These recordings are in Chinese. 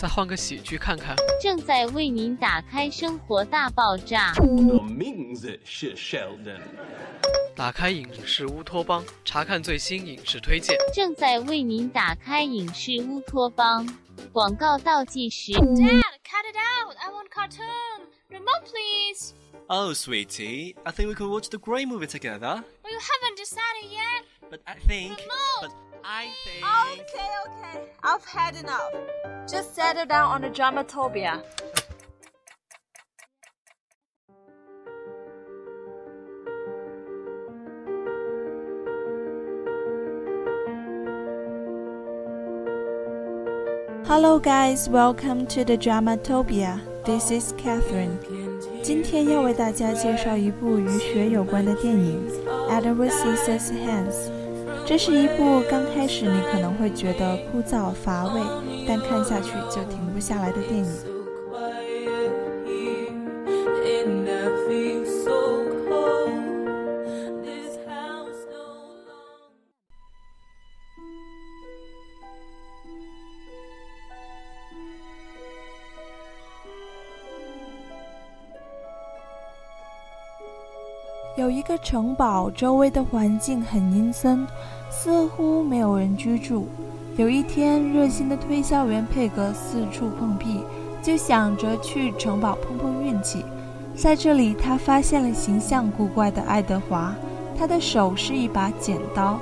再换个喜剧看看。正在为您打开《生活大爆炸》。我名字是 Sheldon。打开影视乌托邦，查看最新影视推荐。正在为您打开影视乌托邦。广告倒计时。Dad, cut it out! I want cartoon. Remote, please. Oh, sweetie, I think we could watch the Grey movie together. Well, you haven't decided yet. But I think. Remote. But I think. Okay, okay. I've had enough. Just settle down on the dramatopia. Hello guys, welcome to the Dramatopia. This is Catherine. 今天要为大家介绍一部与雪有关的电影《Edward Scissorhands》。 这是一部刚开始你可能会觉得枯燥乏味，但看下去就停不下来的电影。有一个城堡，周围的环境很阴森，似乎没有人居住。有一天，热心的推销员佩格四处碰壁，就想着去城堡碰碰运气。在这里，他发现了形象古怪的爱德华，他的手是一把剪刀。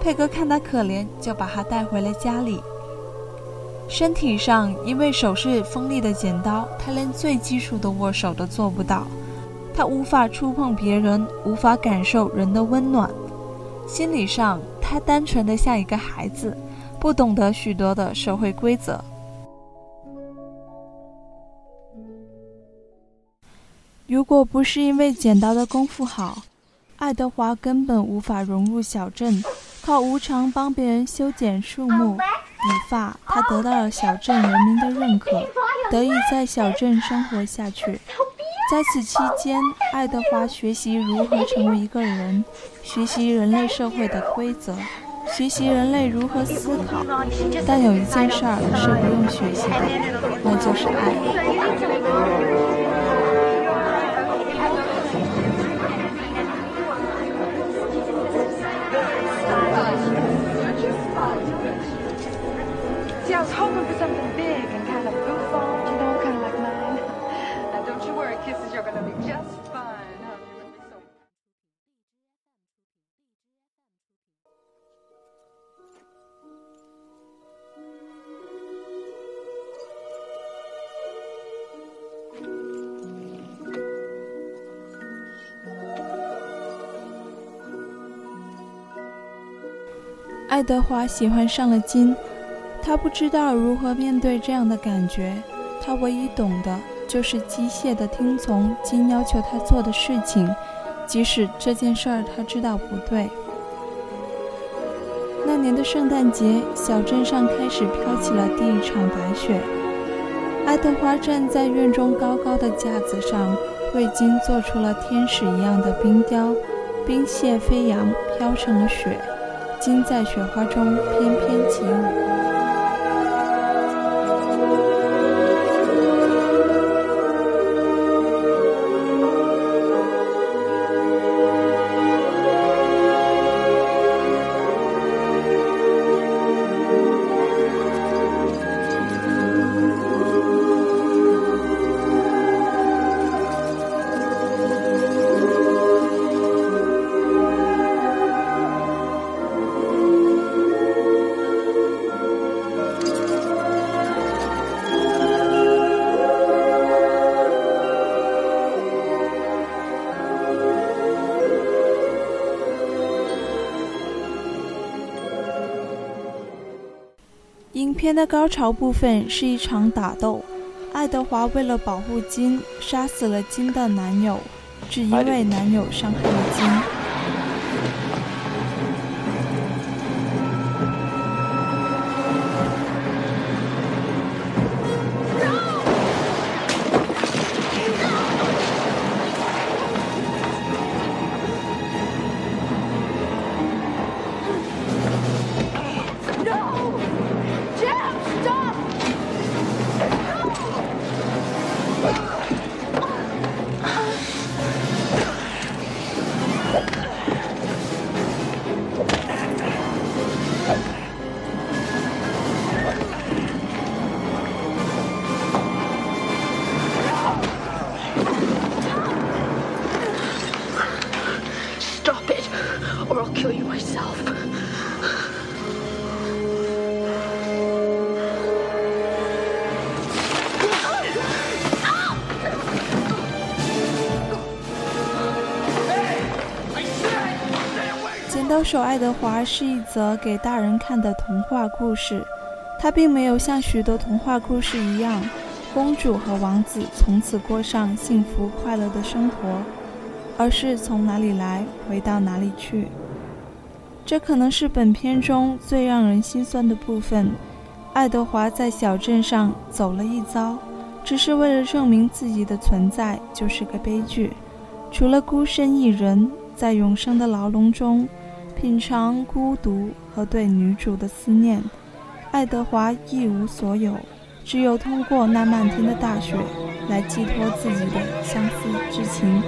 佩格看他可怜，就把他带回了家里。身体上，因为手是锋利的剪刀，他连最基础的握手都做不到。他无法触碰别人，无法感受人的温暖。心理上，他单纯的像一个孩子，不懂得许多的社会规则。如果不是因为剪刀的功夫好，爱德华根本无法融入小镇。靠无偿帮别人修剪树木、理发，他得到了小镇人民的认可，得以在小镇生活下去。在此期间，爱德华学习如何成为一个人，学习人类社会的规则，学习人类如何思考。但有一件事儿是不用学习的，那就是爱。爱德华喜欢上了金，他不知道如何面对这样的感觉。他唯一懂的就是机械的听从金要求他做的事情，即使这件事儿他知道不对。那年的圣诞节，小镇上开始飘起了第一场白雪。爱德华站在院中高高的架子上，为金做出了天使一样的冰雕，冰屑飞扬，飘成了雪。心在雪花中翩翩起舞。片的高潮部分是一场打斗，爱德华为了保护金，杀死了金的男友，只因为男友伤害了金。手爱德华是一则给大人看的童话故事，它并没有像许多童话故事一样，公主和王子从此过上幸福快乐的生活，而是从哪里来回到哪里去。这可能是本片中最让人心酸的部分。爱德华在小镇上走了一遭，只是为了证明自己的存在就是个悲剧。除了孤身一人在永生的牢笼中。品尝孤独和对女主的思念，爱德华一无所有，只有通过那漫天的大雪来寄托自己的相思之情。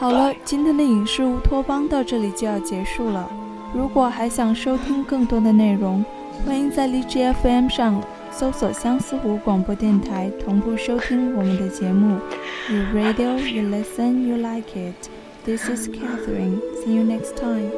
好了，今天的影视乌托邦到这里就要结束了。如果还想收听更多的内容，欢迎在荔枝 FM 上搜索相思湖广播电台，同步收听我们的节目。You radio, you listen, you like it. This is Catherine. See you next time.